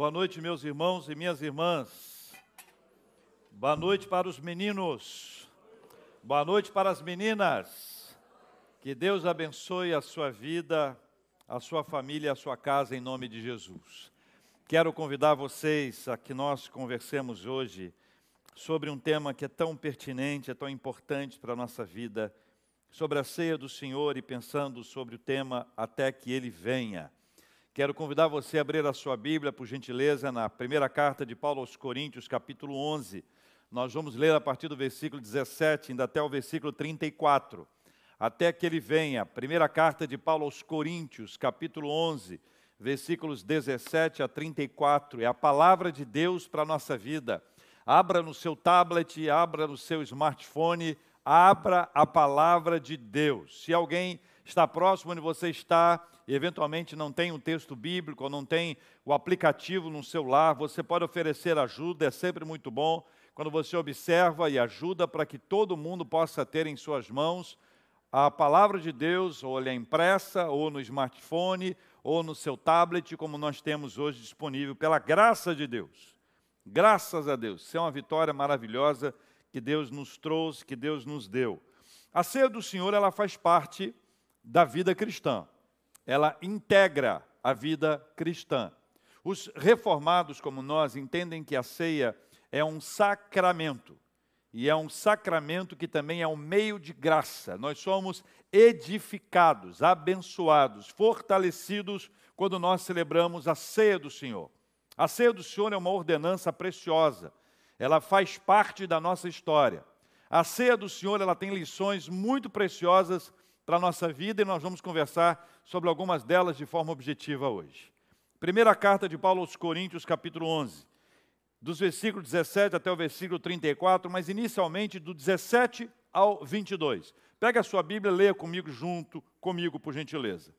Boa noite, meus irmãos e minhas irmãs. Boa noite para os meninos. Boa noite para as meninas. Que Deus abençoe a sua vida, a sua família, a sua casa, em nome de Jesus. Quero convidar vocês a que nós conversemos hoje sobre um tema que é tão pertinente, é tão importante para a nossa vida, sobre a ceia do Senhor e pensando sobre o tema até que Ele venha. Quero convidar você a abrir a sua Bíblia, por gentileza, na primeira carta de Paulo aos Coríntios, capítulo 11. Nós vamos ler a partir do versículo 17, ainda até o versículo 34. Até que ele venha. Primeira carta de Paulo aos Coríntios, capítulo 11, versículos 17 a 34. É a palavra de Deus para a nossa vida. Abra no seu tablet, abra no seu smartphone, abra a palavra de Deus. Se alguém está próximo onde você está e eventualmente não tem um texto bíblico ou não tem o aplicativo no celular, você pode oferecer ajuda, é sempre muito bom quando você observa e ajuda para que todo mundo possa ter em suas mãos a palavra de Deus, ou ela é impressa, ou no smartphone, ou no seu tablet, como nós temos hoje disponível, pela graça de Deus. Graças a Deus. Isso é uma vitória maravilhosa que Deus nos trouxe, que Deus nos deu. A ceia do Senhor, ela faz parte da vida cristã. Ela integra a vida cristã. Os reformados, como nós, entendem que a ceia é um sacramento. E é um sacramento que também é um meio de graça. Nós somos edificados, abençoados, fortalecidos quando nós celebramos a ceia do Senhor. A ceia do Senhor é uma ordenança preciosa. Ela faz parte da nossa história. A ceia do Senhor, ela tem lições muito preciosas para a nossa vida e nós vamos conversar sobre algumas delas de forma objetiva hoje. Primeira carta de Paulo aos Coríntios, capítulo 11, dos versículos 17 até o versículo 34, mas inicialmente do 17 ao 22. Pega a sua Bíblia, leia comigo junto, comigo, por gentileza.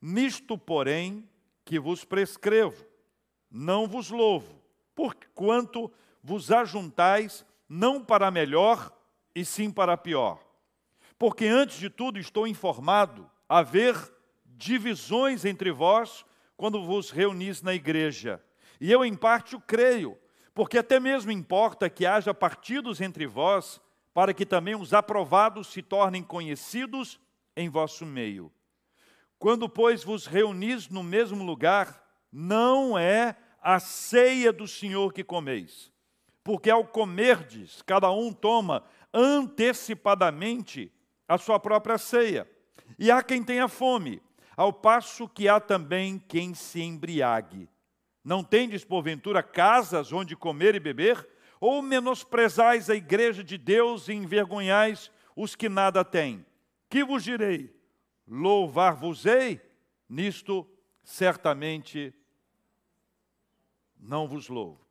Nisto, porém, que vos prescrevo, não vos louvo, porquanto vos ajuntais não para melhor, e sim para pior porque antes de tudo estou informado haver divisões entre vós quando vos reunis na igreja. E eu, em parte, o creio, porque até mesmo importa que haja partidos entre vós, para que também os aprovados se tornem conhecidos em vosso meio. Quando, pois, vos reunis no mesmo lugar, não é a ceia do Senhor que comeis, porque ao comerdes, cada um toma antecipadamente a sua própria ceia. E há quem tenha fome, ao passo que há também quem se embriague. Não tendes, porventura, casas onde comer e beber? Ou menosprezais a igreja de Deus e envergonhais os que nada têm? Que vos direi? Louvar-vos-ei? Nisto certamente não vos louvo.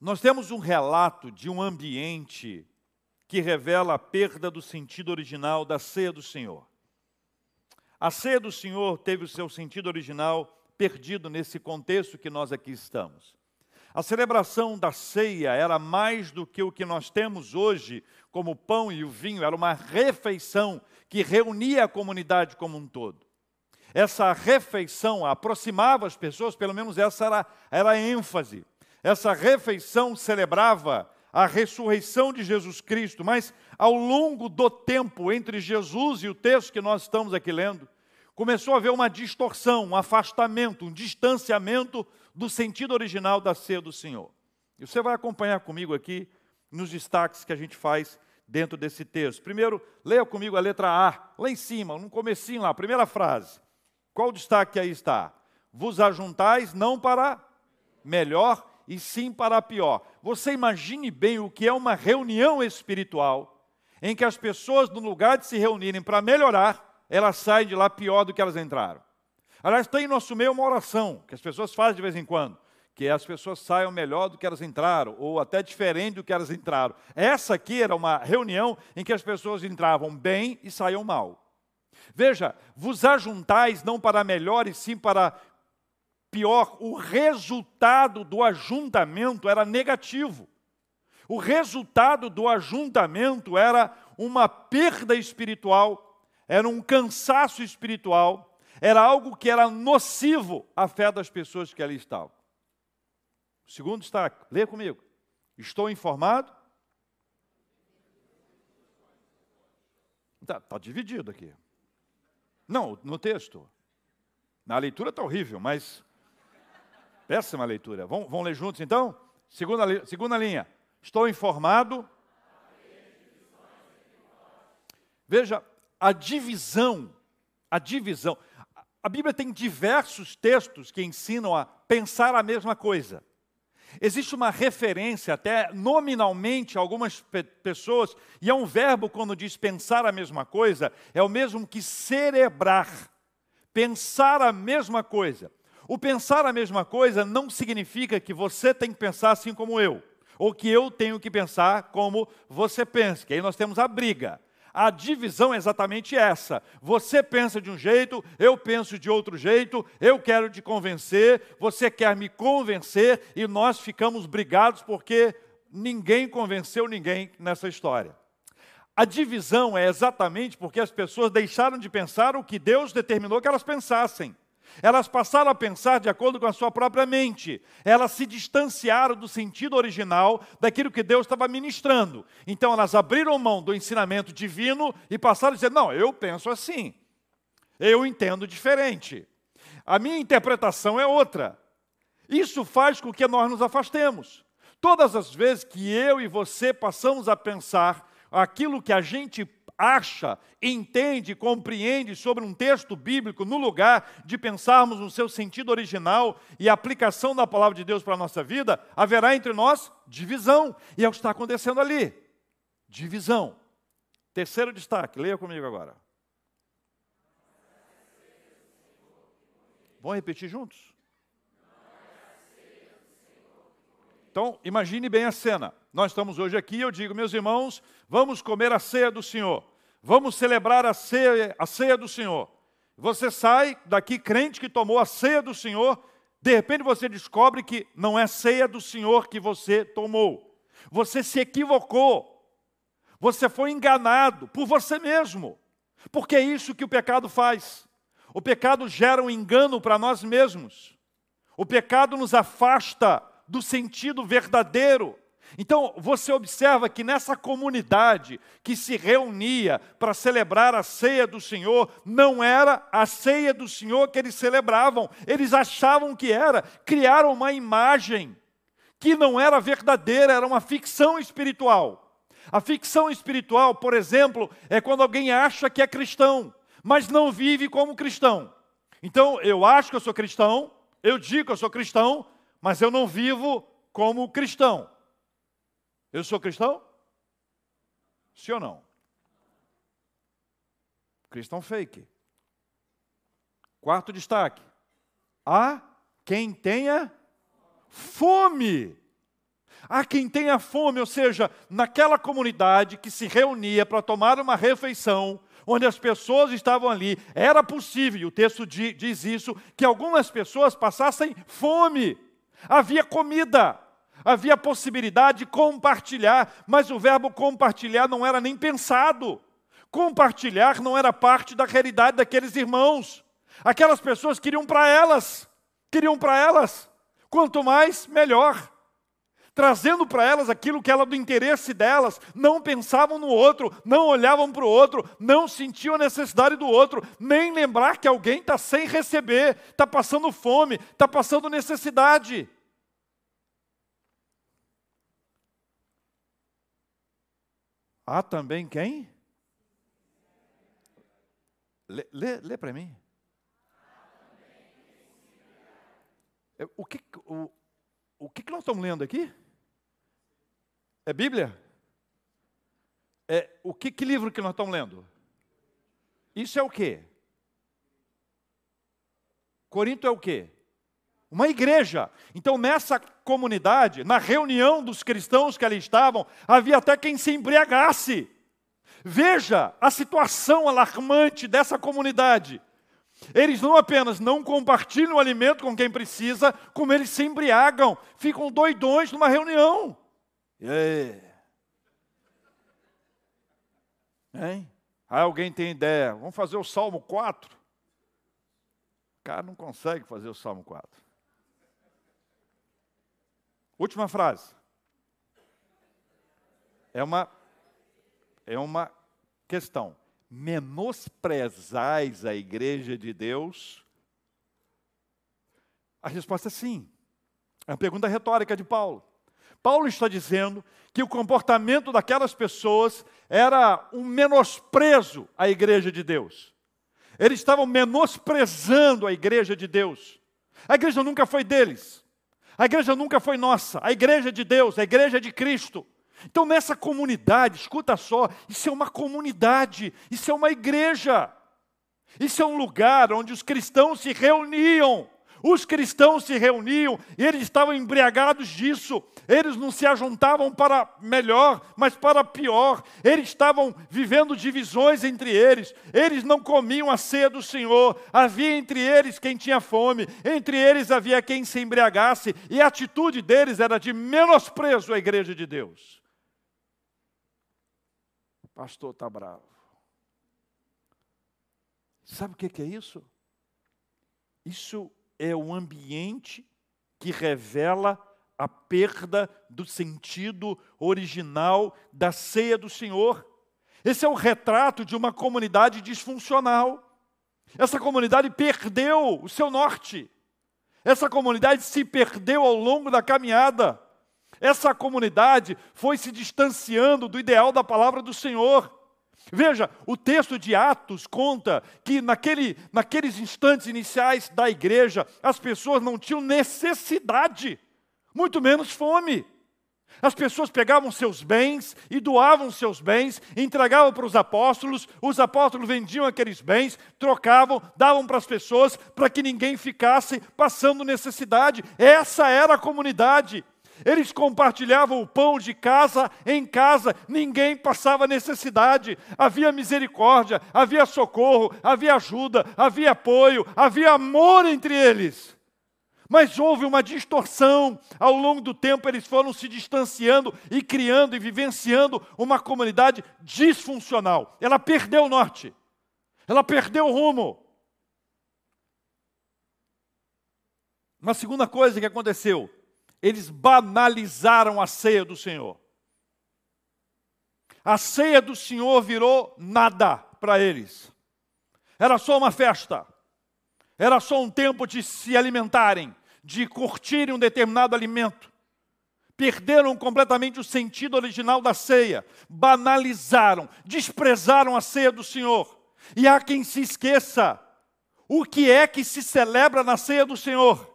Nós temos um relato de um ambiente que revela a perda do sentido original da ceia do Senhor. A ceia do Senhor teve o seu sentido original perdido nesse contexto que nós aqui estamos. A celebração da ceia era mais do que o que nós temos hoje, como o pão e o vinho, era uma refeição que reunia a comunidade como um todo. Essa refeição aproximava as pessoas, pelo menos essa era, era a ênfase. Essa refeição celebrava a ressurreição de Jesus Cristo, mas ao longo do tempo entre Jesus e o texto que nós estamos aqui lendo, começou a haver uma distorção, um afastamento, um distanciamento do sentido original da ceia do Senhor. E você vai acompanhar comigo aqui nos destaques que a gente faz dentro desse texto. Primeiro, leia comigo a letra A, lá em cima, no comecinho lá, primeira frase. Qual o destaque aí está? Vos ajuntais não para melhor, e sim para pior. Você imagine bem o que é uma reunião espiritual, em que as pessoas, no lugar de se reunirem para melhorar, elas saem de lá pior do que elas entraram. Aliás, tem em nosso meio uma oração que as pessoas fazem de vez em quando, que as pessoas saiam melhor do que elas entraram, ou até diferente do que elas entraram. Essa aqui era uma reunião em que as pessoas entravam bem e saíam mal. Veja, vos ajuntais não para melhor e sim para Pior, o resultado do ajuntamento era negativo. O resultado do ajuntamento era uma perda espiritual, era um cansaço espiritual, era algo que era nocivo à fé das pessoas que ali estavam. Segundo destaque, leia comigo. Estou informado. Está tá dividido aqui. Não, no texto. Na leitura está horrível, mas. Péssima leitura. Vamos, vamos ler juntos então? Segunda, segunda linha. Estou informado. Veja, a divisão, a divisão. A Bíblia tem diversos textos que ensinam a pensar a mesma coisa. Existe uma referência, até nominalmente, a algumas pe pessoas, e é um verbo quando diz pensar a mesma coisa, é o mesmo que cerebrar. Pensar a mesma coisa. O pensar a mesma coisa não significa que você tem que pensar assim como eu, ou que eu tenho que pensar como você pensa, que aí nós temos a briga. A divisão é exatamente essa. Você pensa de um jeito, eu penso de outro jeito, eu quero te convencer, você quer me convencer e nós ficamos brigados porque ninguém convenceu ninguém nessa história. A divisão é exatamente porque as pessoas deixaram de pensar o que Deus determinou que elas pensassem. Elas passaram a pensar de acordo com a sua própria mente. Elas se distanciaram do sentido original daquilo que Deus estava ministrando. Então elas abriram mão do ensinamento divino e passaram a dizer: não, eu penso assim. Eu entendo diferente. A minha interpretação é outra. Isso faz com que nós nos afastemos. Todas as vezes que eu e você passamos a pensar aquilo que a gente acha, entende, compreende sobre um texto bíblico, no lugar de pensarmos no seu sentido original e aplicação da palavra de Deus para a nossa vida, haverá entre nós divisão. E é o que está acontecendo ali. Divisão. Terceiro destaque, leia comigo agora. Vamos repetir juntos? Então, imagine bem a cena. Nós estamos hoje aqui, eu digo, meus irmãos, vamos comer a ceia do Senhor. Vamos celebrar a ceia, a ceia do Senhor. Você sai daqui crente que tomou a ceia do Senhor, de repente você descobre que não é ceia do Senhor que você tomou. Você se equivocou. Você foi enganado por você mesmo. Porque é isso que o pecado faz. O pecado gera um engano para nós mesmos. O pecado nos afasta do sentido verdadeiro então, você observa que nessa comunidade que se reunia para celebrar a ceia do Senhor, não era a ceia do Senhor que eles celebravam, eles achavam que era, criaram uma imagem que não era verdadeira, era uma ficção espiritual. A ficção espiritual, por exemplo, é quando alguém acha que é cristão, mas não vive como cristão. Então, eu acho que eu sou cristão, eu digo que eu sou cristão, mas eu não vivo como cristão. Eu sou cristão? Sim ou não? Cristão fake. Quarto destaque. Há quem tenha fome. Há quem tenha fome, ou seja, naquela comunidade que se reunia para tomar uma refeição, onde as pessoas estavam ali, era possível, e o texto diz isso, que algumas pessoas passassem fome. Havia comida, havia possibilidade de compartilhar, mas o verbo compartilhar não era nem pensado. Compartilhar não era parte da realidade daqueles irmãos. Aquelas pessoas queriam para elas, queriam para elas. Quanto mais, melhor. Trazendo para elas aquilo que era do interesse delas, não pensavam no outro, não olhavam para o outro, não sentiam a necessidade do outro, nem lembrar que alguém está sem receber, está passando fome, está passando necessidade. Há também quem? Lê, lê, lê para mim. É, o que, o, o que nós estamos lendo aqui? É Bíblia? É, o que, que livro que nós estamos lendo? Isso é o quê? Corinto é o quê? uma igreja. Então, nessa comunidade, na reunião dos cristãos que ali estavam, havia até quem se embriagasse. Veja a situação alarmante dessa comunidade. Eles não apenas não compartilham o alimento com quem precisa, como eles se embriagam, ficam doidões numa reunião. E aí? Hein? Aí alguém tem ideia, vamos fazer o Salmo 4? cara não consegue fazer o Salmo 4. Última frase. É uma, é uma questão. Menosprezais a igreja de Deus? A resposta é sim. É uma pergunta retórica de Paulo. Paulo está dizendo que o comportamento daquelas pessoas era um menosprezo à igreja de Deus. Eles estavam menosprezando a igreja de Deus. A igreja nunca foi deles. A igreja nunca foi nossa. A igreja de Deus, a igreja de Cristo. Então, nessa comunidade, escuta só, isso é uma comunidade, isso é uma igreja. Isso é um lugar onde os cristãos se reuniam os cristãos se reuniam e eles estavam embriagados disso. Eles não se ajuntavam para melhor, mas para pior. Eles estavam vivendo divisões entre eles. Eles não comiam a ceia do Senhor. Havia entre eles quem tinha fome, entre eles havia quem se embriagasse, e a atitude deles era de menosprezo à igreja de Deus. O pastor está bravo. Sabe o que é isso? Isso é o ambiente que revela a perda do sentido original da ceia do Senhor. Esse é o retrato de uma comunidade disfuncional. Essa comunidade perdeu o seu norte. Essa comunidade se perdeu ao longo da caminhada. Essa comunidade foi se distanciando do ideal da palavra do Senhor. Veja, o texto de Atos conta que naquele, naqueles instantes iniciais da igreja, as pessoas não tinham necessidade, muito menos fome. As pessoas pegavam seus bens e doavam seus bens, entregavam para os apóstolos, os apóstolos vendiam aqueles bens, trocavam, davam para as pessoas, para que ninguém ficasse passando necessidade. Essa era a comunidade. Eles compartilhavam o pão de casa em casa, ninguém passava necessidade, havia misericórdia, havia socorro, havia ajuda, havia apoio, havia amor entre eles. Mas houve uma distorção, ao longo do tempo eles foram se distanciando e criando e vivenciando uma comunidade disfuncional. Ela perdeu o norte, ela perdeu o rumo. Uma segunda coisa que aconteceu, eles banalizaram a ceia do Senhor. A ceia do Senhor virou nada para eles. Era só uma festa. Era só um tempo de se alimentarem, de curtirem um determinado alimento. Perderam completamente o sentido original da ceia, banalizaram, desprezaram a ceia do Senhor. E há quem se esqueça o que é que se celebra na ceia do Senhor.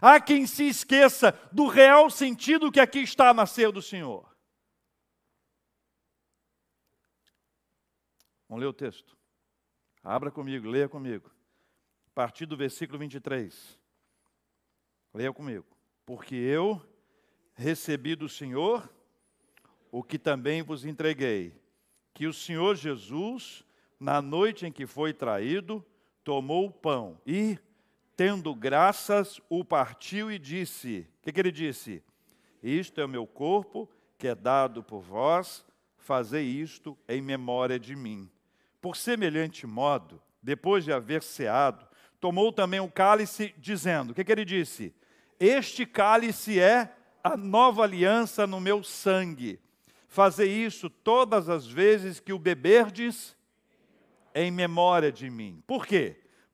Há quem se esqueça do real sentido que aqui está na do Senhor. Vamos ler o texto. Abra comigo, leia comigo. A partir do versículo 23. Leia comigo. Porque eu recebi do Senhor o que também vos entreguei, que o Senhor Jesus, na noite em que foi traído, tomou o pão e, tendo graças, o partiu e disse: O que, que ele disse? Isto é o meu corpo, que é dado por vós, fazei isto em memória de mim. Por semelhante modo, depois de haver ceado, tomou também o cálice, dizendo: O que, que ele disse? Este cálice é a nova aliança no meu sangue. Fazei isso todas as vezes que o beberdes em memória de mim. Por quê?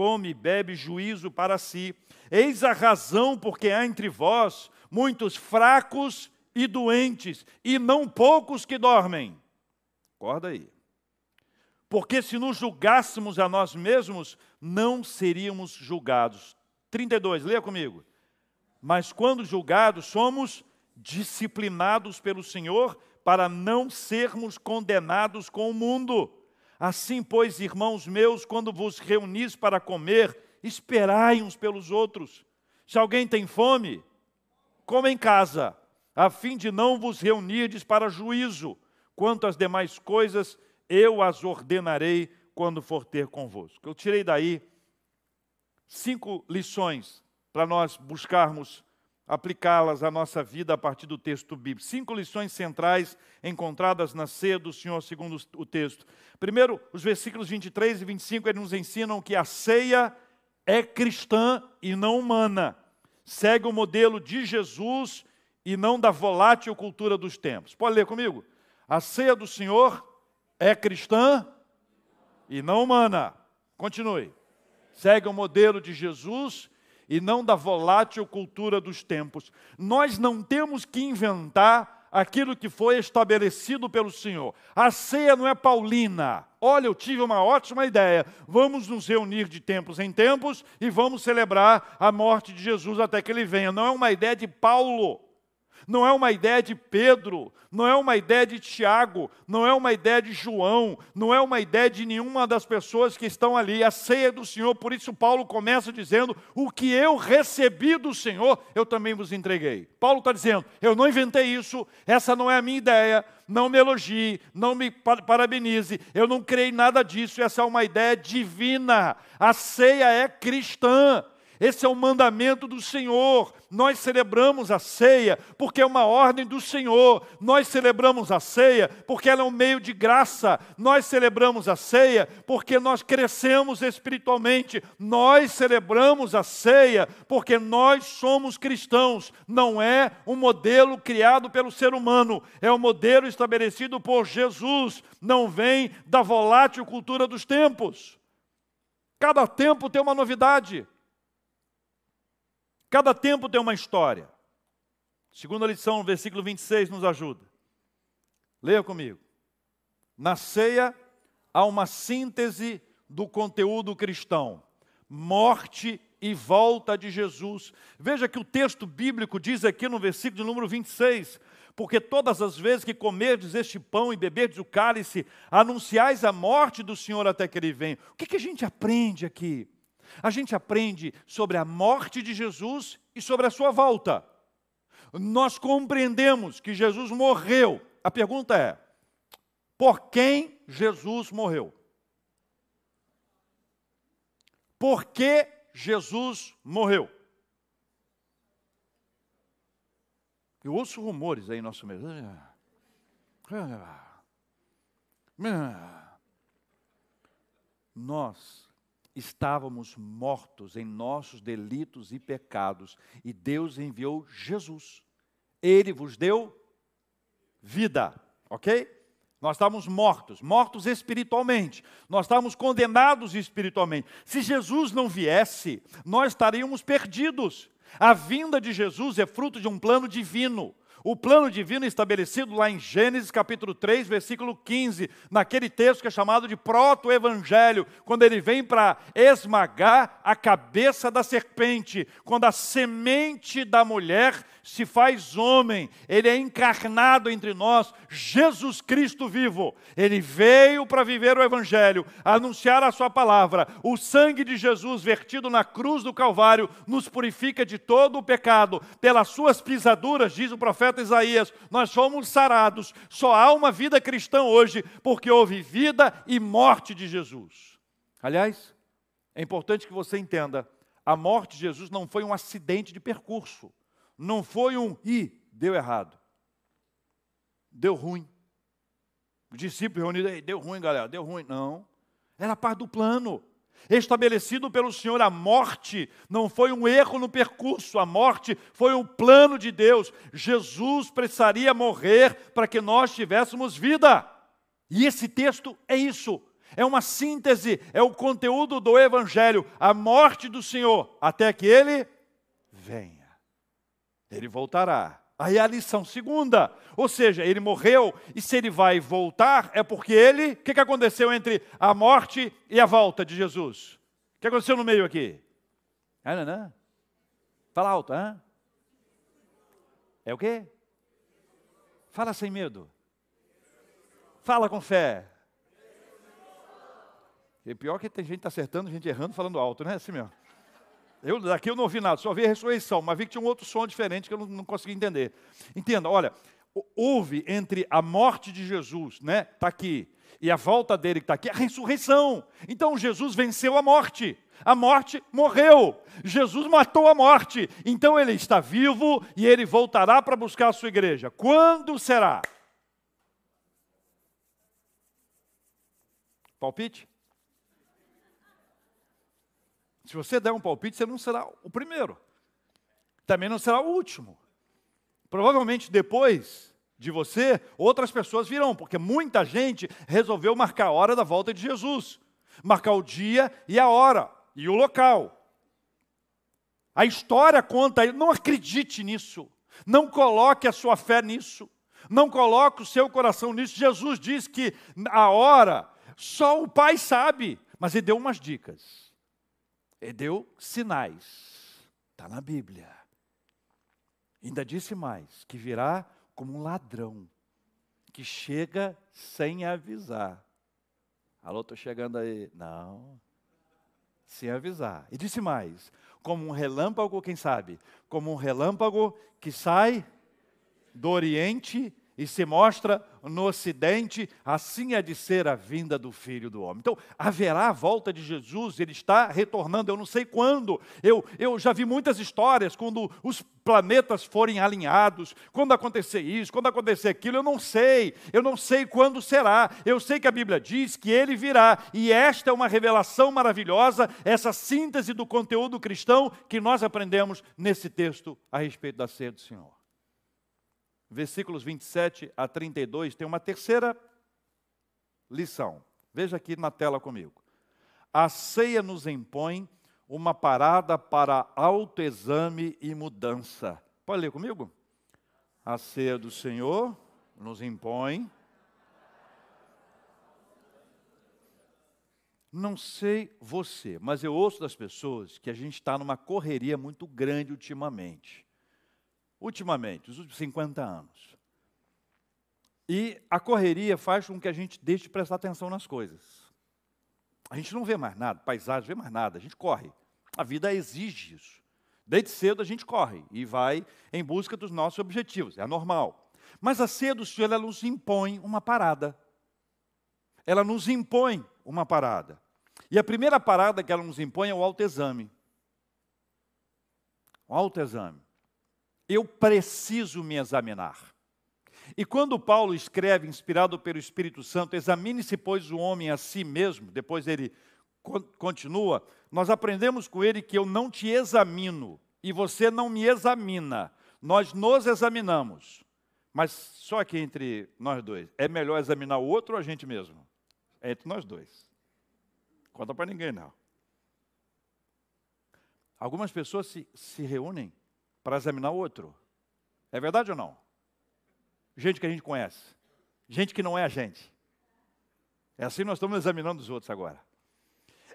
come e bebe juízo para si. Eis a razão porque há entre vós muitos fracos e doentes, e não poucos que dormem. Acorda aí. Porque se nos julgássemos a nós mesmos, não seríamos julgados. 32, leia comigo. Mas quando julgados, somos disciplinados pelo Senhor para não sermos condenados com o mundo. Assim, pois, irmãos meus, quando vos reunis para comer, esperai uns pelos outros. Se alguém tem fome, coma em casa, a fim de não vos reunirdes para juízo. Quanto às demais coisas, eu as ordenarei quando for ter convosco. Eu tirei daí cinco lições para nós buscarmos aplicá-las à nossa vida a partir do texto bíblico. Cinco lições centrais encontradas na ceia do Senhor, segundo o texto. Primeiro, os versículos 23 e 25, eles nos ensinam que a ceia é cristã e não humana. Segue o modelo de Jesus e não da volátil cultura dos tempos. Pode ler comigo? A ceia do Senhor é cristã e não humana. Continue. Segue o modelo de Jesus e não da volátil cultura dos tempos. Nós não temos que inventar aquilo que foi estabelecido pelo Senhor. A ceia não é paulina. Olha, eu tive uma ótima ideia. Vamos nos reunir de tempos em tempos e vamos celebrar a morte de Jesus até que ele venha. Não é uma ideia de Paulo não é uma ideia de Pedro, não é uma ideia de Tiago, não é uma ideia de João, não é uma ideia de nenhuma das pessoas que estão ali. A ceia do Senhor, por isso Paulo começa dizendo: O que eu recebi do Senhor, eu também vos entreguei. Paulo está dizendo: Eu não inventei isso, essa não é a minha ideia, não me elogie, não me parabenize, eu não criei nada disso, essa é uma ideia divina. A ceia é cristã. Esse é o mandamento do Senhor. Nós celebramos a ceia porque é uma ordem do Senhor. Nós celebramos a ceia porque ela é um meio de graça. Nós celebramos a ceia porque nós crescemos espiritualmente. Nós celebramos a ceia porque nós somos cristãos. Não é um modelo criado pelo ser humano, é um modelo estabelecido por Jesus. Não vem da volátil cultura dos tempos. Cada tempo tem uma novidade. Cada tempo tem uma história. Segunda lição, versículo 26, nos ajuda. Leia comigo. Na ceia há uma síntese do conteúdo cristão: morte e volta de Jesus. Veja que o texto bíblico diz aqui no versículo de número 26: Porque todas as vezes que comerdes este pão e beberdes o cálice, anunciais a morte do Senhor até que ele venha. O que, que a gente aprende aqui? A gente aprende sobre a morte de Jesus e sobre a sua volta. Nós compreendemos que Jesus morreu. A pergunta é: por quem Jesus morreu? Por que Jesus morreu? Eu ouço rumores aí em nosso meio. Nós estávamos mortos em nossos delitos e pecados, e Deus enviou Jesus. Ele vos deu vida, ok? Nós estávamos mortos, mortos espiritualmente, nós estávamos condenados espiritualmente. Se Jesus não viesse, nós estaríamos perdidos. A vinda de Jesus é fruto de um plano divino. O plano divino estabelecido lá em Gênesis capítulo 3, versículo 15, naquele texto que é chamado de proto-evangelho, quando ele vem para esmagar a cabeça da serpente, quando a semente da mulher se faz homem, ele é encarnado entre nós, Jesus Cristo vivo. Ele veio para viver o Evangelho, anunciar a Sua palavra. O sangue de Jesus vertido na cruz do Calvário nos purifica de todo o pecado. Pelas Suas pisaduras, diz o profeta Isaías, nós fomos sarados. Só há uma vida cristã hoje, porque houve vida e morte de Jesus. Aliás, é importante que você entenda: a morte de Jesus não foi um acidente de percurso não foi um e deu errado. Deu ruim. Os discípulos reunidos, deu ruim, galera, deu ruim. Não. Era parte do plano. Estabelecido pelo Senhor, a morte não foi um erro no percurso, a morte foi um plano de Deus. Jesus precisaria morrer para que nós tivéssemos vida. E esse texto é isso. É uma síntese, é o conteúdo do Evangelho, a morte do Senhor, até que Ele venha ele voltará. Aí a lição segunda, ou seja, ele morreu e se ele vai voltar é porque ele, o que, que aconteceu entre a morte e a volta de Jesus? O que aconteceu no meio aqui? Fala alto, hã? É o quê? Fala sem medo. Fala com fé. E pior que tem gente acertando, gente errando, falando alto, não é assim mesmo? Eu, daqui eu não ouvi nada, só ouvi a ressurreição, mas vi que tinha um outro som diferente que eu não, não consegui entender. Entenda, olha, houve entre a morte de Jesus, né, está aqui, e a volta dele que está aqui, a ressurreição. Então Jesus venceu a morte. A morte morreu. Jesus matou a morte. Então ele está vivo e ele voltará para buscar a sua igreja. Quando será? Palpite? Se você der um palpite, você não será o primeiro. Também não será o último. Provavelmente depois de você, outras pessoas virão, porque muita gente resolveu marcar a hora da volta de Jesus. Marcar o dia e a hora e o local. A história conta, não acredite nisso. Não coloque a sua fé nisso. Não coloque o seu coração nisso. Jesus diz que a hora só o Pai sabe, mas ele deu umas dicas. Ele deu sinais. Está na Bíblia. Ainda disse mais: que virá como um ladrão, que chega sem avisar. Alô, estou chegando aí. Não. Sem avisar. E disse mais: como um relâmpago, quem sabe? Como um relâmpago que sai do Oriente e se mostra no Ocidente, assim é de ser a vinda do Filho do Homem. Então, haverá a volta de Jesus, ele está retornando, eu não sei quando. Eu, eu já vi muitas histórias quando os planetas forem alinhados, quando acontecer isso, quando acontecer aquilo, eu não sei, eu não sei quando será. Eu sei que a Bíblia diz que ele virá, e esta é uma revelação maravilhosa, essa síntese do conteúdo cristão que nós aprendemos nesse texto a respeito da ceia do Senhor versículos 27 a 32, tem uma terceira lição. Veja aqui na tela comigo. A ceia nos impõe uma parada para autoexame e mudança. Pode ler comigo? A ceia do Senhor nos impõe. Não sei você, mas eu ouço das pessoas que a gente está numa correria muito grande ultimamente ultimamente, os últimos 50 anos. E a correria faz com que a gente deixe de prestar atenção nas coisas. A gente não vê mais nada, paisagem, vê mais nada, a gente corre. A vida exige isso. Desde cedo a gente corre e vai em busca dos nossos objetivos, é normal. Mas a ceia do Senhor, ela nos impõe uma parada. Ela nos impõe uma parada. E a primeira parada que ela nos impõe é o autoexame. O autoexame eu preciso me examinar. E quando Paulo escreve, inspirado pelo Espírito Santo, examine-se, pois, o homem a si mesmo, depois ele continua, nós aprendemos com ele que eu não te examino e você não me examina, nós nos examinamos. Mas só que entre nós dois, é melhor examinar o outro ou a gente mesmo? É entre nós dois. Conta para ninguém, não. Algumas pessoas se, se reúnem para examinar outro. É verdade ou não? Gente que a gente conhece, gente que não é a gente. É assim nós estamos examinando os outros agora.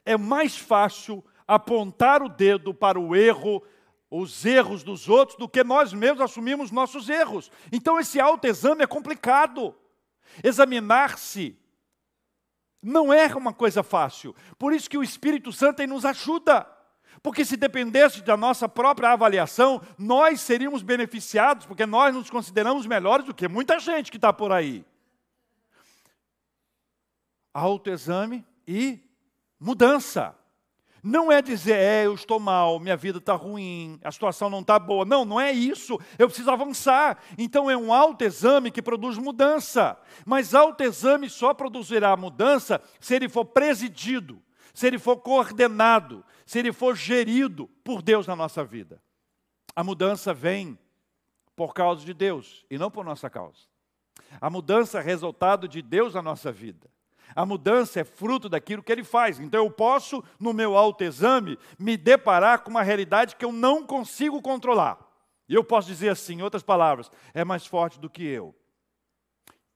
É mais fácil apontar o dedo para o erro, os erros dos outros, do que nós mesmos assumimos nossos erros. Então esse autoexame é complicado. Examinar-se não é uma coisa fácil. Por isso que o Espírito Santo nos ajuda. Porque se dependesse da nossa própria avaliação, nós seríamos beneficiados, porque nós nos consideramos melhores do que muita gente que está por aí. Autoexame e mudança. Não é dizer, é, eu estou mal, minha vida está ruim, a situação não está boa. Não, não é isso. Eu preciso avançar. Então é um autoexame que produz mudança. Mas autoexame só produzirá mudança se ele for presidido, se ele for coordenado, se ele for gerido por Deus na nossa vida. A mudança vem por causa de Deus e não por nossa causa. A mudança é resultado de Deus na nossa vida. A mudança é fruto daquilo que ele faz. Então eu posso, no meu autoexame, me deparar com uma realidade que eu não consigo controlar. E eu posso dizer assim, em outras palavras, é mais forte do que eu.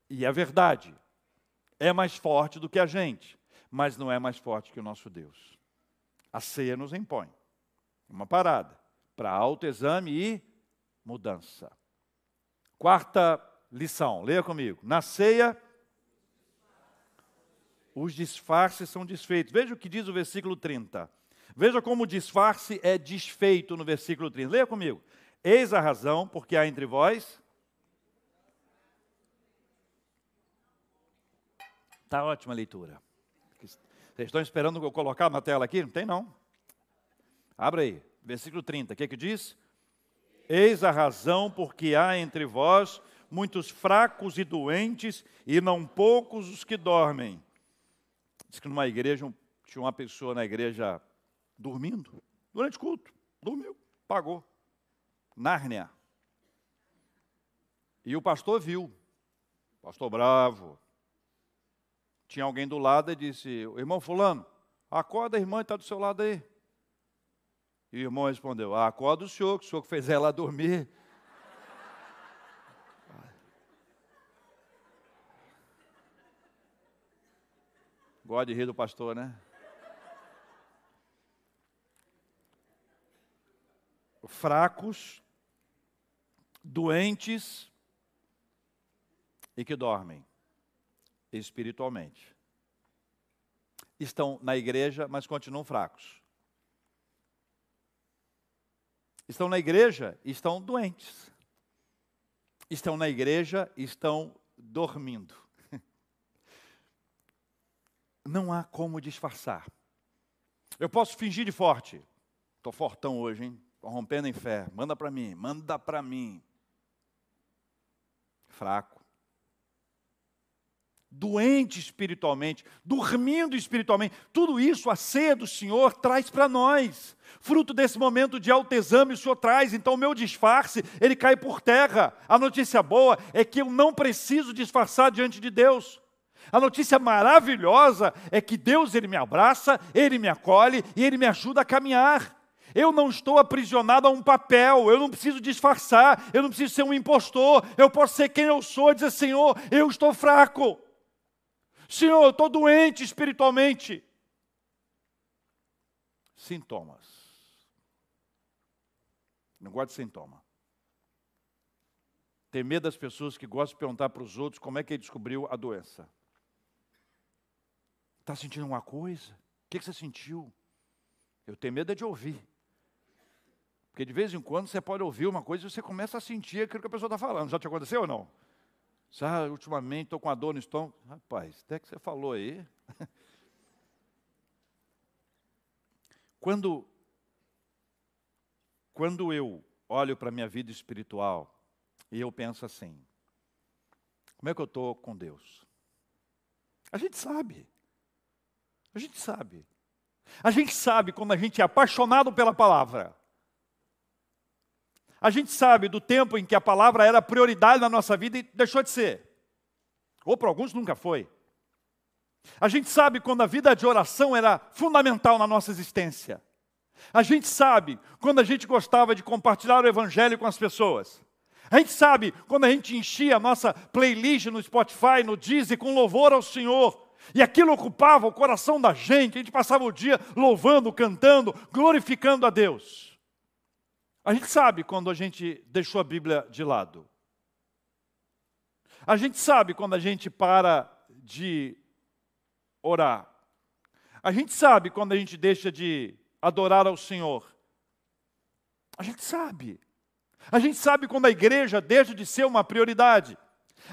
E é verdade. É mais forte do que a gente, mas não é mais forte que o nosso Deus. A ceia nos impõe uma parada para autoexame e mudança. Quarta lição, leia comigo. Na ceia, os disfarces são desfeitos. Veja o que diz o versículo 30. Veja como o disfarce é desfeito no versículo 30. Leia comigo. Eis a razão porque há entre vós. Está ótima a leitura. Vocês estão esperando eu colocar na tela aqui? Não tem não. Abra aí, versículo 30. O que é que diz? Eis a razão porque há entre vós muitos fracos e doentes, e não poucos os que dormem. Diz que numa igreja, tinha uma pessoa na igreja dormindo, durante o culto, dormiu, pagou. Nárnia. E o pastor viu, pastor bravo. Tinha alguém do lado e disse: Irmão Fulano, acorda a irmã está do seu lado aí. E o irmão respondeu: ah, Acorda o senhor, que o senhor fez ela dormir. Gosta de rir do pastor, né? Fracos, doentes e que dormem espiritualmente. Estão na igreja, mas continuam fracos. Estão na igreja e estão doentes. Estão na igreja e estão dormindo não há como disfarçar. Eu posso fingir de forte. Estou fortão hoje, hein? Estou rompendo em fé. Manda para mim, manda para mim. Fraco. Doente espiritualmente, dormindo espiritualmente. Tudo isso a ceia do Senhor traz para nós. Fruto desse momento de autoexame, o Senhor traz. Então, o meu disfarce, ele cai por terra. A notícia boa é que eu não preciso disfarçar diante de Deus. A notícia maravilhosa é que Deus ele me abraça, ele me acolhe e ele me ajuda a caminhar. Eu não estou aprisionado a um papel, eu não preciso disfarçar, eu não preciso ser um impostor, eu posso ser quem eu sou e dizer: Senhor, eu estou fraco. Senhor, eu estou doente espiritualmente. Sintomas. Não gosto de sintoma. Tem medo das pessoas que gostam de perguntar para os outros como é que ele descobriu a doença. Está sentindo uma coisa? O que, você sentiu? Eu tenho medo de ouvir. Porque de vez em quando você pode ouvir uma coisa e você começa a sentir aquilo que a pessoa está falando. Já te aconteceu ou não? Ah, ultimamente estou com a dor no estômago. Rapaz, até que você falou aí. Quando, quando eu olho para a minha vida espiritual e eu penso assim, como é que eu estou com Deus? A gente sabe. A gente sabe. A gente sabe quando a gente é apaixonado pela palavra. A gente sabe do tempo em que a palavra era prioridade na nossa vida e deixou de ser. Ou para alguns nunca foi. A gente sabe quando a vida de oração era fundamental na nossa existência. A gente sabe quando a gente gostava de compartilhar o evangelho com as pessoas. A gente sabe quando a gente enchia a nossa playlist no Spotify, no Deezer, com louvor ao Senhor. E aquilo ocupava o coração da gente, a gente passava o dia louvando, cantando, glorificando a Deus. A gente sabe quando a gente deixou a Bíblia de lado. A gente sabe quando a gente para de orar. A gente sabe quando a gente deixa de adorar ao Senhor. A gente sabe. A gente sabe quando a igreja deixa de ser uma prioridade.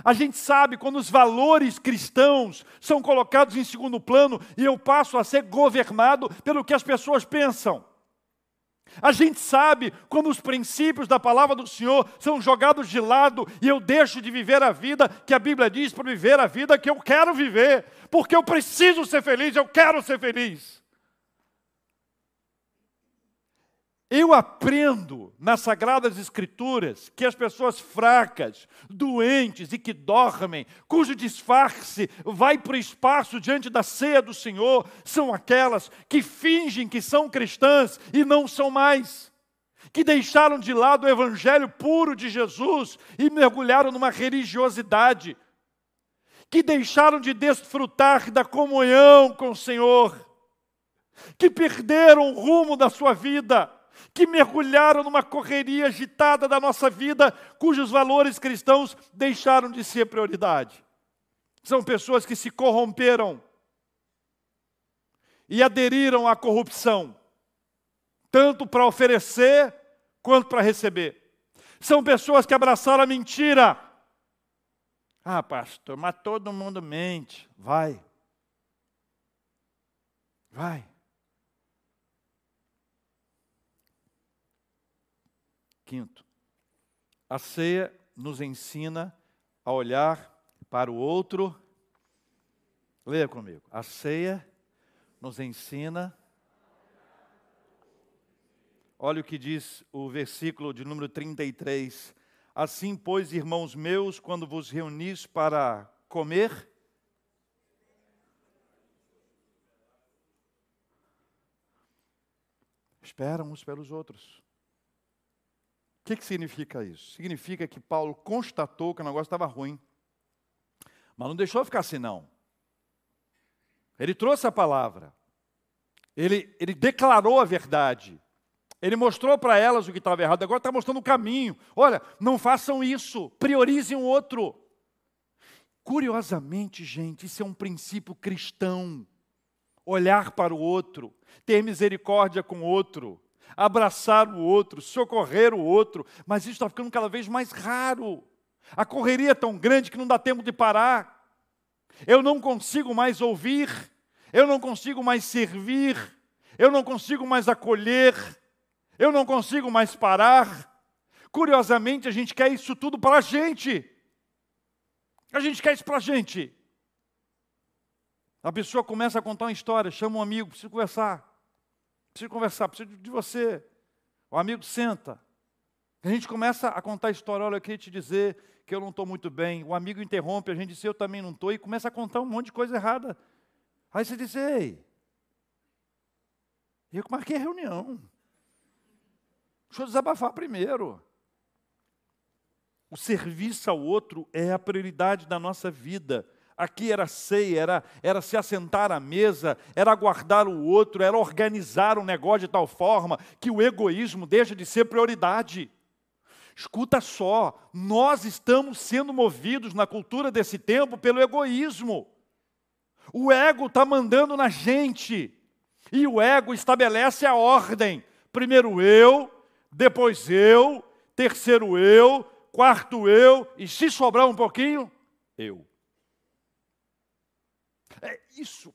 A gente sabe quando os valores cristãos são colocados em segundo plano e eu passo a ser governado pelo que as pessoas pensam. A gente sabe quando os princípios da palavra do Senhor são jogados de lado e eu deixo de viver a vida que a Bíblia diz para viver a vida que eu quero viver, porque eu preciso ser feliz, eu quero ser feliz. Eu aprendo nas Sagradas Escrituras que as pessoas fracas, doentes e que dormem, cujo disfarce vai para o espaço diante da ceia do Senhor, são aquelas que fingem que são cristãs e não são mais, que deixaram de lado o Evangelho puro de Jesus e mergulharam numa religiosidade, que deixaram de desfrutar da comunhão com o Senhor, que perderam o rumo da sua vida que mergulharam numa correria agitada da nossa vida, cujos valores cristãos deixaram de ser prioridade. São pessoas que se corromperam e aderiram à corrupção. tanto para oferecer quanto para receber. São pessoas que abraçaram a mentira. Ah, pastor, mas todo mundo mente. Vai. Vai. Quinto, a ceia nos ensina a olhar para o outro. Leia comigo. A ceia nos ensina. Olha o que diz o versículo de número 33. Assim, pois, irmãos meus, quando vos reunis para comer, esperam uns pelos outros. Que, que significa isso? Significa que Paulo constatou que o negócio estava ruim. Mas não deixou ficar assim, não. Ele trouxe a palavra. Ele, ele declarou a verdade. Ele mostrou para elas o que estava errado. Agora está mostrando o caminho. Olha, não façam isso. Priorizem o outro. Curiosamente, gente, isso é um princípio cristão. Olhar para o outro, ter misericórdia com o outro, abraçar o outro, socorrer o outro. Mas isso está ficando cada vez mais raro. A correria é tão grande que não dá tempo de parar. Eu não consigo mais ouvir, eu não consigo mais servir, eu não consigo mais acolher, eu não consigo mais parar. Curiosamente, a gente quer isso tudo para a gente. A gente quer isso para a gente. A pessoa começa a contar uma história, chama um amigo, preciso conversar. Preciso conversar, preciso de você. O amigo senta. A gente começa a contar a história, olha, eu queria te dizer que eu não estou muito bem. O amigo interrompe, a gente diz, eu também não estou, e começa a contar um monte de coisa errada. Aí você diz, ei, eu marquei a reunião. Deixa eu desabafar primeiro. O serviço ao outro é a prioridade da nossa vida. Aqui era ceia, era, era se assentar à mesa, era aguardar o outro, era organizar o um negócio de tal forma que o egoísmo deixa de ser prioridade. Escuta só, nós estamos sendo movidos na cultura desse tempo pelo egoísmo. O ego está mandando na gente. E o ego estabelece a ordem. Primeiro eu, depois eu, terceiro eu, quarto eu, e se sobrar um pouquinho, eu. É isso.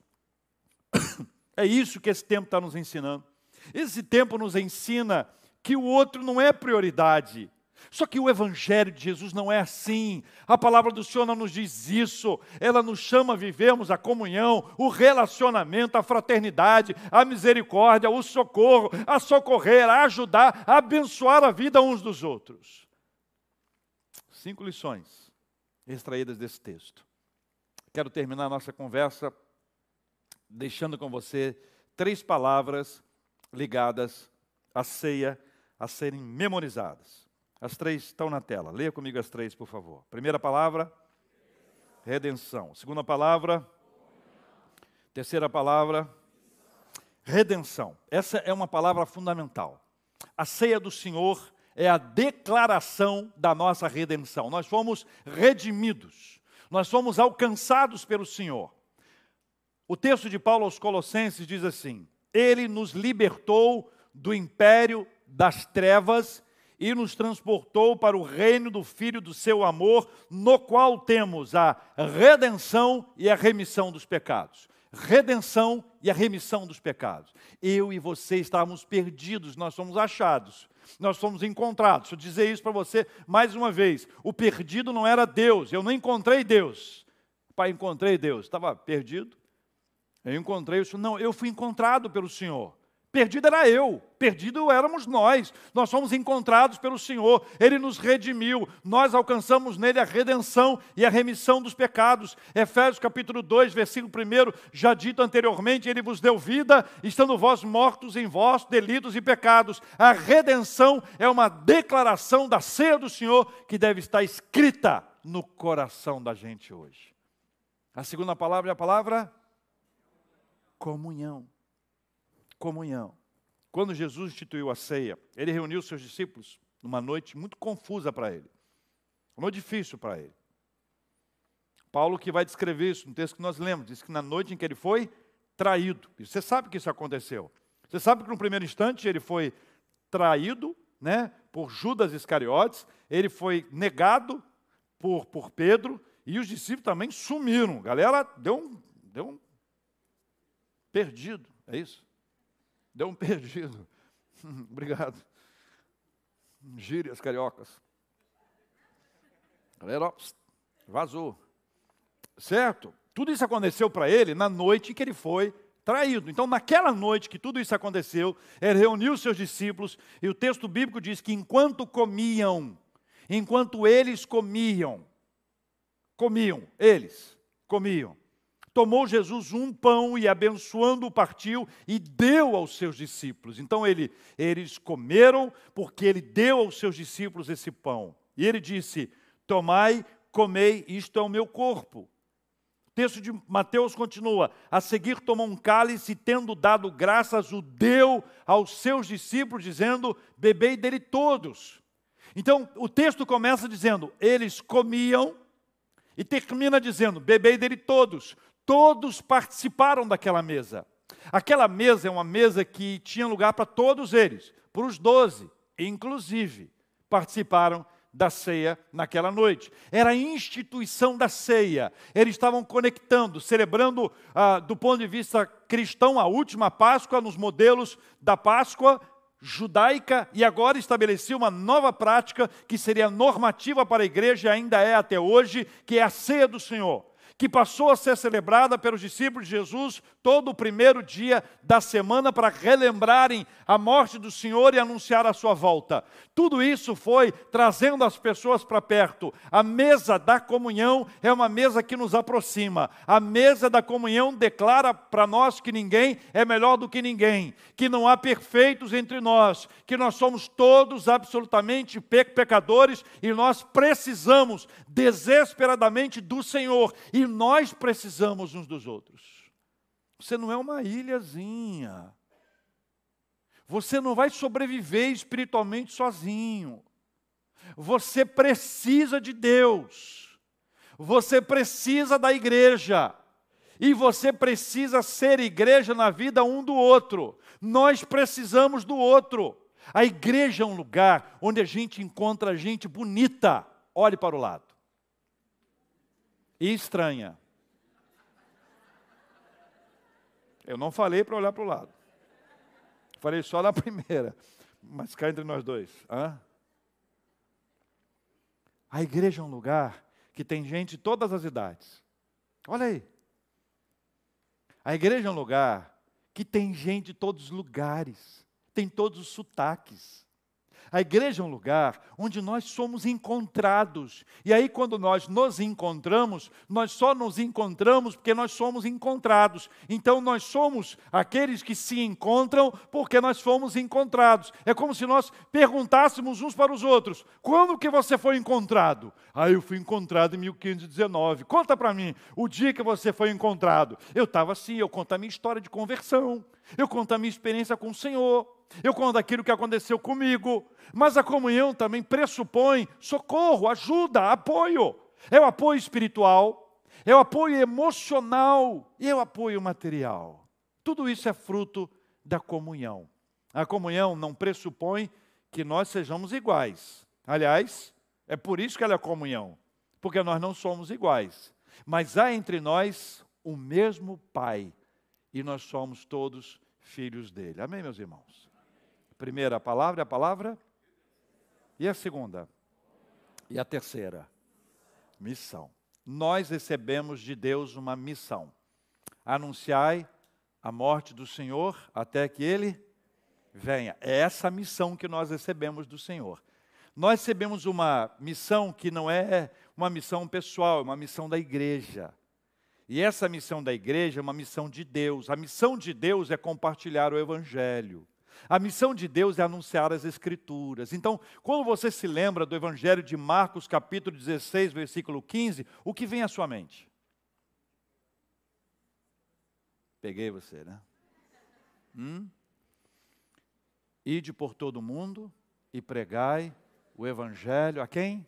É isso que esse tempo está nos ensinando. Esse tempo nos ensina que o outro não é prioridade. Só que o Evangelho de Jesus não é assim. A palavra do Senhor não nos diz isso. Ela nos chama a vivermos a comunhão, o relacionamento, a fraternidade, a misericórdia, o socorro, a socorrer, a ajudar, a abençoar a vida uns dos outros. Cinco lições extraídas desse texto. Quero terminar a nossa conversa deixando com você três palavras ligadas à ceia a serem memorizadas. As três estão na tela. Leia comigo as três, por favor. Primeira palavra, redenção. Segunda palavra, terceira palavra, redenção. Essa é uma palavra fundamental. A ceia do Senhor é a declaração da nossa redenção. Nós fomos redimidos, nós fomos alcançados pelo Senhor. O texto de Paulo aos Colossenses diz assim: Ele nos libertou do império das trevas e nos transportou para o reino do Filho do seu amor, no qual temos a redenção e a remissão dos pecados. Redenção e a remissão dos pecados. Eu e você estávamos perdidos, nós somos achados, nós somos encontrados. Deixa eu dizer isso para você mais uma vez: o perdido não era Deus, eu não encontrei Deus. Pai, encontrei Deus, estava perdido. Eu encontrei o Senhor. Não, eu fui encontrado pelo Senhor. Perdido era eu, perdido éramos nós. Nós fomos encontrados pelo Senhor, Ele nos redimiu, nós alcançamos nele a redenção e a remissão dos pecados. Efésios capítulo 2, versículo 1, já dito anteriormente, Ele vos deu vida, estando vós mortos em vossos delitos e pecados. A redenção é uma declaração da ceia do Senhor que deve estar escrita no coração da gente hoje. A segunda palavra é a palavra comunhão comunhão. Quando Jesus instituiu a ceia, ele reuniu seus discípulos numa noite muito confusa para ele. Uma noite difícil para ele. Paulo que vai descrever isso no texto que nós lemos, diz que na noite em que ele foi traído. E você sabe que isso aconteceu. Você sabe que no primeiro instante ele foi traído, né, por Judas Iscariotes, ele foi negado por, por Pedro, e os discípulos também sumiram. Galera deu um, deu um perdido, é isso? Deu um perdido. Obrigado. Gírias cariocas. Galera vazou. Certo? Tudo isso aconteceu para ele na noite que ele foi traído. Então, naquela noite que tudo isso aconteceu, ele reuniu seus discípulos e o texto bíblico diz que enquanto comiam, enquanto eles comiam, comiam, eles comiam, tomou Jesus um pão e abençoando-o partiu e deu aos seus discípulos. Então ele, eles comeram porque ele deu aos seus discípulos esse pão. E ele disse: Tomai, comei, isto é o meu corpo. O texto de Mateus continua: A seguir tomou um cálice, tendo dado graças, o deu aos seus discípulos, dizendo: Bebei dele todos. Então, o texto começa dizendo: Eles comiam, e termina dizendo: Bebei dele todos. Todos participaram daquela mesa. Aquela mesa é uma mesa que tinha lugar para todos eles, para os doze, inclusive, participaram da ceia naquela noite. Era a instituição da ceia. Eles estavam conectando, celebrando ah, do ponto de vista cristão a última Páscoa nos modelos da Páscoa judaica e agora estabelecia uma nova prática que seria normativa para a igreja e ainda é até hoje, que é a ceia do Senhor que passou a ser celebrada pelos discípulos de Jesus todo o primeiro dia da semana para relembrarem a morte do Senhor e anunciar a sua volta. Tudo isso foi trazendo as pessoas para perto. A mesa da comunhão é uma mesa que nos aproxima. A mesa da comunhão declara para nós que ninguém é melhor do que ninguém, que não há perfeitos entre nós, que nós somos todos absolutamente pecadores e nós precisamos desesperadamente do Senhor e nós precisamos uns dos outros. Você não é uma ilhazinha. Você não vai sobreviver espiritualmente sozinho. Você precisa de Deus. Você precisa da igreja. E você precisa ser igreja na vida um do outro. Nós precisamos do outro. A igreja é um lugar onde a gente encontra gente bonita. Olhe para o lado e estranha. Eu não falei para olhar para o lado. Falei só na primeira. Mas cá entre nós dois. Hã? A igreja é um lugar que tem gente de todas as idades. Olha aí. A igreja é um lugar que tem gente de todos os lugares, tem todos os sotaques. A igreja é um lugar onde nós somos encontrados. E aí, quando nós nos encontramos, nós só nos encontramos porque nós somos encontrados. Então, nós somos aqueles que se encontram porque nós fomos encontrados. É como se nós perguntássemos uns para os outros: quando que você foi encontrado? Ah, eu fui encontrado em 1519. Conta para mim o dia que você foi encontrado. Eu estava assim, eu conto a minha história de conversão. Eu conto a minha experiência com o Senhor. Eu conto aquilo que aconteceu comigo. Mas a comunhão também pressupõe socorro, ajuda, apoio. É o apoio espiritual, é o apoio emocional e é o apoio material. Tudo isso é fruto da comunhão. A comunhão não pressupõe que nós sejamos iguais. Aliás, é por isso que ela é comunhão, porque nós não somos iguais. Mas há entre nós o mesmo Pai e nós somos todos filhos dele. Amém, meus irmãos? Primeira palavra, a palavra. E a segunda? E a terceira? Missão. Nós recebemos de Deus uma missão. Anunciai a morte do Senhor até que ele venha. É essa a missão que nós recebemos do Senhor. Nós recebemos uma missão que não é uma missão pessoal, é uma missão da igreja. E essa missão da igreja é uma missão de Deus. A missão de Deus é compartilhar o Evangelho. A missão de Deus é anunciar as Escrituras. Então, quando você se lembra do Evangelho de Marcos, capítulo 16, versículo 15, o que vem à sua mente? Peguei você, né? Hum? Ide por todo o mundo e pregai o Evangelho a quem?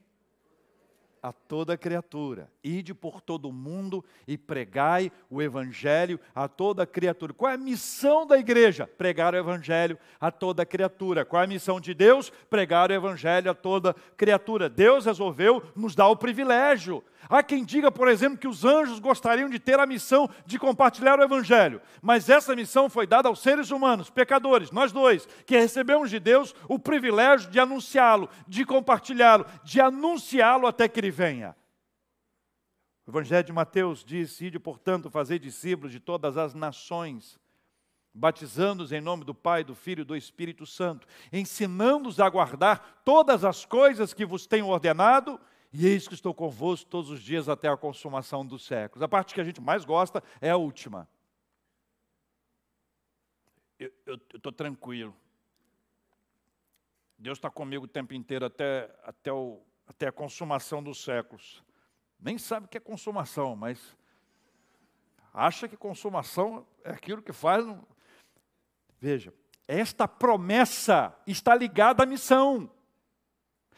A toda criatura. Ide por todo o mundo e pregai o evangelho a toda criatura. Qual é a missão da igreja? Pregar o evangelho a toda criatura. Qual é a missão de Deus? Pregar o evangelho a toda criatura. Deus resolveu nos dar o privilégio. Há quem diga, por exemplo, que os anjos gostariam de ter a missão de compartilhar o evangelho, mas essa missão foi dada aos seres humanos, pecadores, nós dois, que recebemos de Deus o privilégio de anunciá-lo, de compartilhá-lo, de anunciá-lo até que ele venha. O Evangelho de Mateus diz: Ide, portanto, fazer discípulos de todas as nações, batizando-os em nome do Pai, do Filho e do Espírito Santo, ensinando-os a guardar todas as coisas que vos tenho ordenado, e eis que estou convosco todos os dias até a consumação dos séculos. A parte que a gente mais gosta é a última. Eu estou tranquilo. Deus está comigo o tempo inteiro até, até o, até a consumação dos séculos. Nem sabe o que é consumação, mas acha que consumação é aquilo que faz. Veja, esta promessa está ligada à missão.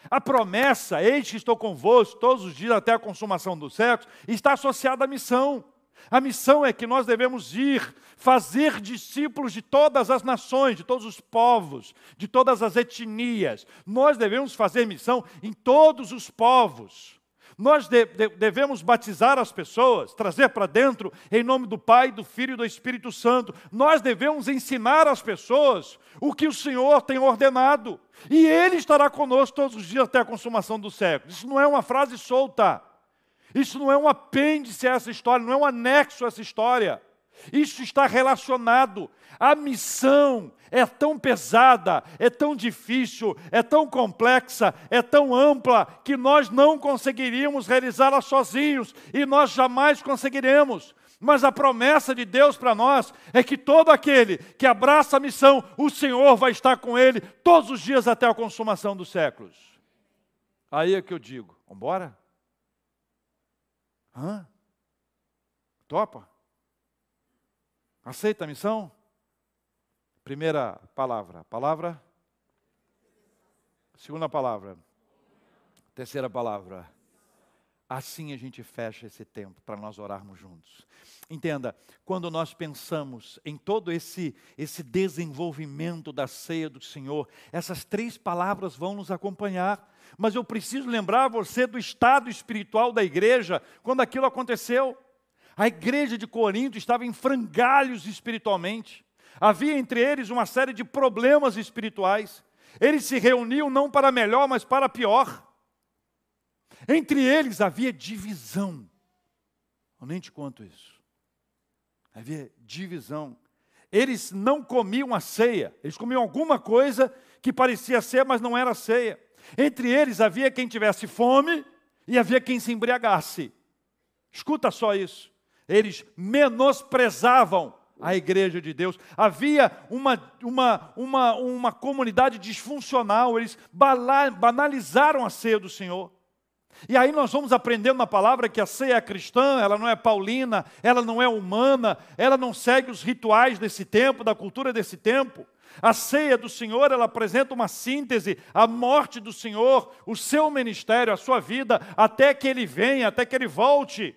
A promessa, eis que estou convosco todos os dias até a consumação dos séculos, está associada à missão. A missão é que nós devemos ir, fazer discípulos de todas as nações, de todos os povos, de todas as etnias. Nós devemos fazer missão em todos os povos. Nós de, de, devemos batizar as pessoas, trazer para dentro em nome do Pai, do Filho e do Espírito Santo. Nós devemos ensinar as pessoas o que o Senhor tem ordenado. E Ele estará conosco todos os dias até a consumação do século. Isso não é uma frase solta. Isso não é um apêndice a essa história, não é um anexo a essa história. Isso está relacionado. A missão é tão pesada, é tão difícil, é tão complexa, é tão ampla, que nós não conseguiríamos realizá-la sozinhos e nós jamais conseguiremos. Mas a promessa de Deus para nós é que todo aquele que abraça a missão, o Senhor vai estar com ele todos os dias até a consumação dos séculos. Aí é que eu digo: vamos embora? Hã? Topa? Aceita a missão? Primeira palavra. Palavra. Segunda palavra. Terceira palavra. Assim a gente fecha esse tempo para nós orarmos juntos. Entenda, quando nós pensamos em todo esse, esse desenvolvimento da ceia do Senhor, essas três palavras vão nos acompanhar. Mas eu preciso lembrar você do estado espiritual da igreja quando aquilo aconteceu. A igreja de Corinto estava em frangalhos espiritualmente. Havia entre eles uma série de problemas espirituais. Eles se reuniam não para melhor, mas para pior. Entre eles havia divisão. Eu nem te conto isso. Havia divisão. Eles não comiam a ceia, eles comiam alguma coisa que parecia ser, mas não era ceia. Entre eles havia quem tivesse fome e havia quem se embriagasse. Escuta só isso eles menosprezavam a igreja de Deus. Havia uma, uma, uma, uma comunidade disfuncional, eles banalizaram a ceia do Senhor. E aí nós vamos aprendendo na palavra que a ceia é cristã, ela não é paulina, ela não é humana, ela não segue os rituais desse tempo, da cultura desse tempo. A ceia do Senhor, ela apresenta uma síntese, a morte do Senhor, o seu ministério, a sua vida, até que ele venha, até que ele volte.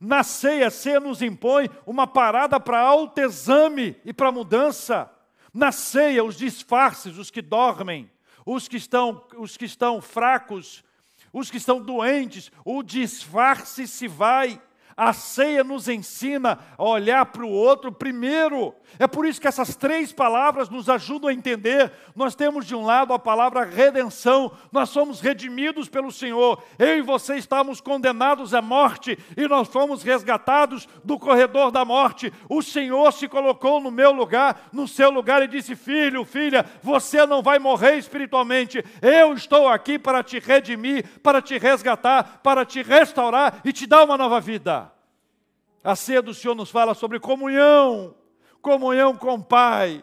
Na ceia, a ceia nos impõe uma parada para autoexame e para mudança. Na ceia, os disfarces, os que dormem, os que estão, os que estão fracos, os que estão doentes, o disfarce se vai. A ceia nos ensina a olhar para o outro primeiro. É por isso que essas três palavras nos ajudam a entender. Nós temos de um lado a palavra redenção, nós somos redimidos pelo Senhor. Eu e você estávamos condenados à morte e nós fomos resgatados do corredor da morte. O Senhor se colocou no meu lugar, no seu lugar e disse: Filho, filha, você não vai morrer espiritualmente. Eu estou aqui para te redimir, para te resgatar, para te restaurar e te dar uma nova vida. A ceia do Senhor nos fala sobre comunhão, comunhão com o Pai,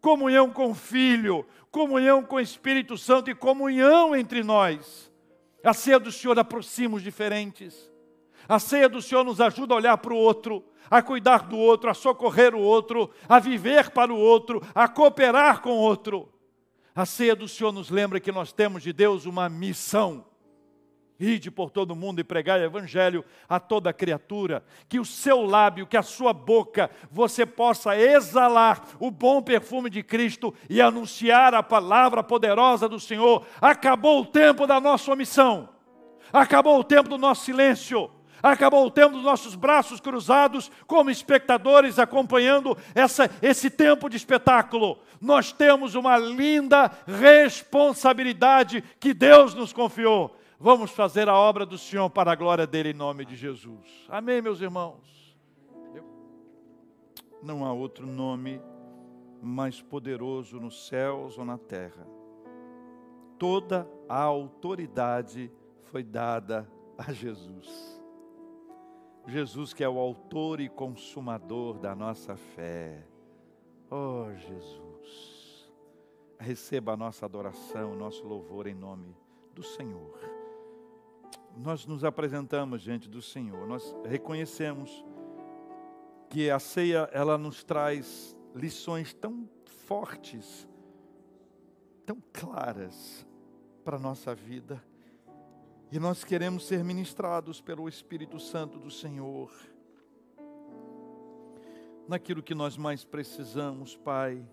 comunhão com o Filho, comunhão com o Espírito Santo e comunhão entre nós. A ceia do Senhor aproxima os diferentes. A ceia do Senhor nos ajuda a olhar para o outro, a cuidar do outro, a socorrer o outro, a viver para o outro, a cooperar com o outro. A ceia do Senhor nos lembra que nós temos de Deus uma missão. Ide por todo mundo e pregai o evangelho a toda criatura, que o seu lábio, que a sua boca, você possa exalar o bom perfume de Cristo e anunciar a palavra poderosa do Senhor. Acabou o tempo da nossa omissão, acabou o tempo do nosso silêncio, acabou o tempo dos nossos braços cruzados como espectadores acompanhando essa, esse tempo de espetáculo. Nós temos uma linda responsabilidade que Deus nos confiou Vamos fazer a obra do Senhor para a glória dele em nome de Jesus. Amém, meus irmãos? Não há outro nome mais poderoso nos céus ou na terra. Toda a autoridade foi dada a Jesus. Jesus, que é o autor e consumador da nossa fé. Oh, Jesus, receba a nossa adoração, o nosso louvor em nome do Senhor nós nos apresentamos diante do Senhor, nós reconhecemos que a ceia ela nos traz lições tão fortes, tão claras para a nossa vida. E nós queremos ser ministrados pelo Espírito Santo do Senhor. Naquilo que nós mais precisamos, Pai,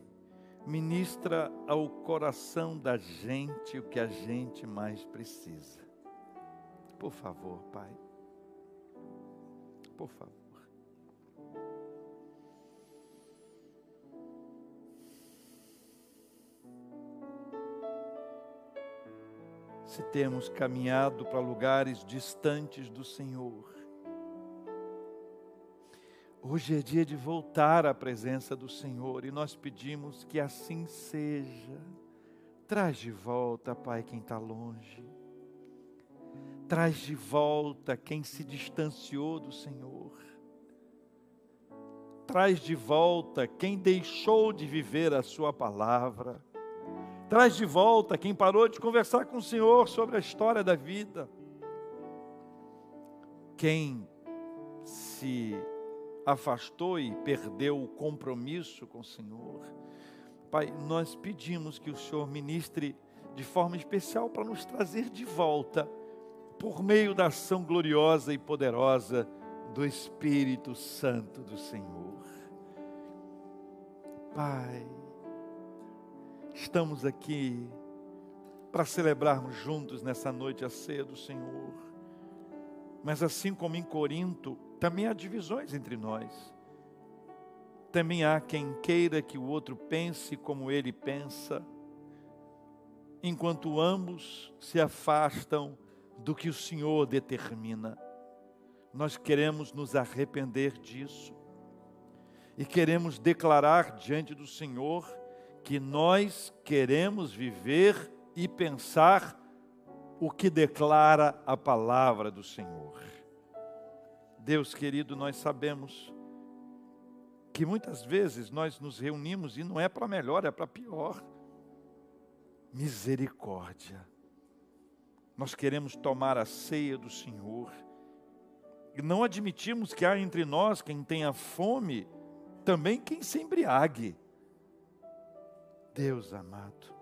ministra ao coração da gente o que a gente mais precisa. Por favor, Pai. Por favor. Se temos caminhado para lugares distantes do Senhor, hoje é dia de voltar à presença do Senhor e nós pedimos que assim seja. Traz de volta, Pai, quem está longe traz de volta quem se distanciou do Senhor. Traz de volta quem deixou de viver a Sua palavra. Traz de volta quem parou de conversar com o Senhor sobre a história da vida. Quem se afastou e perdeu o compromisso com o Senhor. Pai, nós pedimos que o Senhor ministre de forma especial para nos trazer de volta por meio da ação gloriosa e poderosa do Espírito Santo do Senhor. Pai, estamos aqui para celebrarmos juntos nessa noite a ceia do Senhor. Mas assim como em Corinto, também há divisões entre nós. Também há quem queira que o outro pense como ele pensa, enquanto ambos se afastam do que o Senhor determina. Nós queremos nos arrepender disso e queremos declarar diante do Senhor que nós queremos viver e pensar o que declara a palavra do Senhor. Deus querido, nós sabemos que muitas vezes nós nos reunimos e não é para melhor, é para pior. Misericórdia nós queremos tomar a ceia do Senhor. E não admitimos que há entre nós quem tenha fome, também quem se embriague. Deus amado,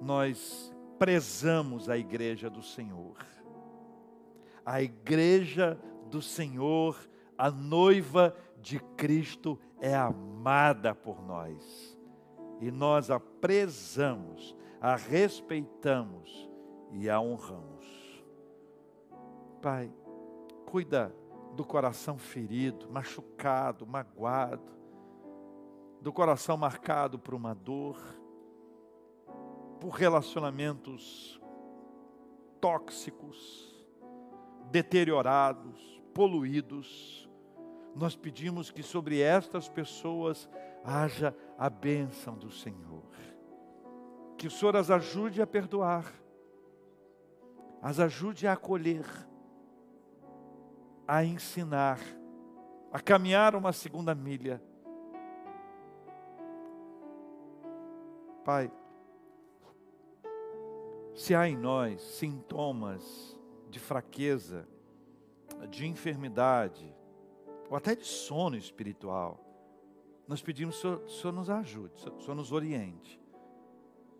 nós prezamos a igreja do Senhor. A igreja do Senhor, a noiva de Cristo, é amada por nós. E nós a prezamos, a respeitamos e a honramos. Pai, cuida do coração ferido, machucado, magoado, do coração marcado por uma dor, por relacionamentos tóxicos, deteriorados, poluídos. Nós pedimos que sobre estas pessoas haja a bênção do Senhor. Que o Senhor as ajude a perdoar as ajude a acolher, a ensinar, a caminhar uma segunda milha. Pai, se há em nós sintomas de fraqueza, de enfermidade, ou até de sono espiritual, nós pedimos que o Senhor, nos ajude, o Senhor nos oriente.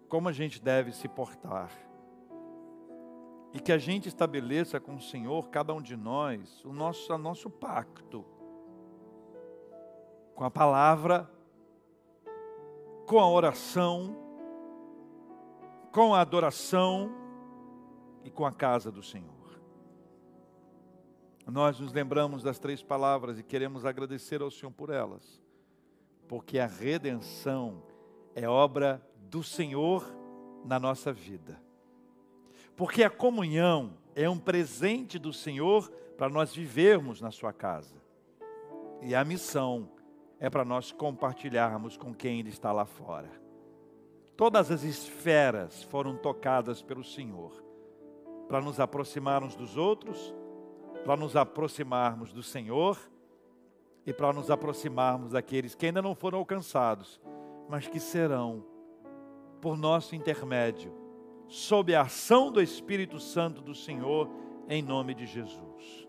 Como a gente deve se portar e que a gente estabeleça com o Senhor, cada um de nós, o nosso, o nosso pacto com a palavra, com a oração, com a adoração e com a casa do Senhor. Nós nos lembramos das três palavras e queremos agradecer ao Senhor por elas, porque a redenção é obra do Senhor na nossa vida. Porque a comunhão é um presente do Senhor para nós vivermos na sua casa. E a missão é para nós compartilharmos com quem Ele está lá fora. Todas as esferas foram tocadas pelo Senhor para nos aproximarmos dos outros, para nos aproximarmos do Senhor e para nos aproximarmos daqueles que ainda não foram alcançados, mas que serão, por nosso intermédio, sob a ação do Espírito Santo do Senhor, em nome de Jesus.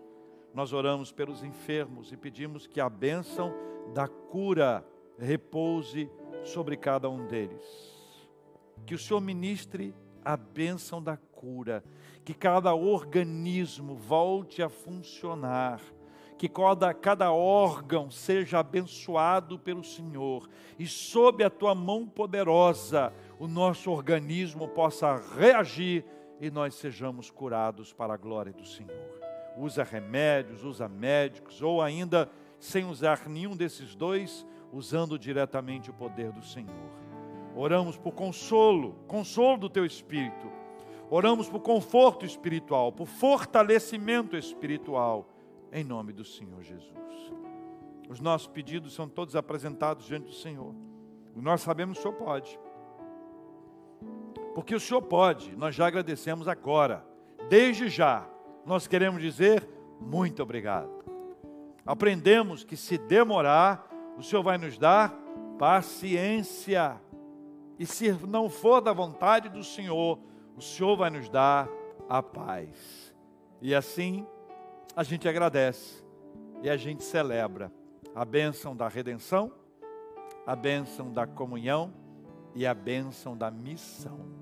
Nós oramos pelos enfermos e pedimos que a bênção da cura repouse sobre cada um deles. Que o Senhor ministre a bênção da cura, que cada organismo volte a funcionar, que cada, cada órgão seja abençoado pelo Senhor e sob a tua mão poderosa o nosso organismo possa reagir e nós sejamos curados para a glória do Senhor. Usa remédios, usa médicos ou ainda sem usar nenhum desses dois, usando diretamente o poder do Senhor. Oramos por consolo, consolo do teu espírito. Oramos por conforto espiritual, por fortalecimento espiritual, em nome do Senhor Jesus. Os nossos pedidos são todos apresentados diante do Senhor. Nós sabemos que o Senhor pode. Porque o Senhor pode, nós já agradecemos agora. Desde já, nós queremos dizer muito obrigado aprendemos que se demorar, o Senhor vai nos dar paciência. E se não for da vontade do Senhor, o Senhor vai nos dar a paz. E assim, a gente agradece e a gente celebra a bênção da redenção, a bênção da comunhão e a bênção da missão.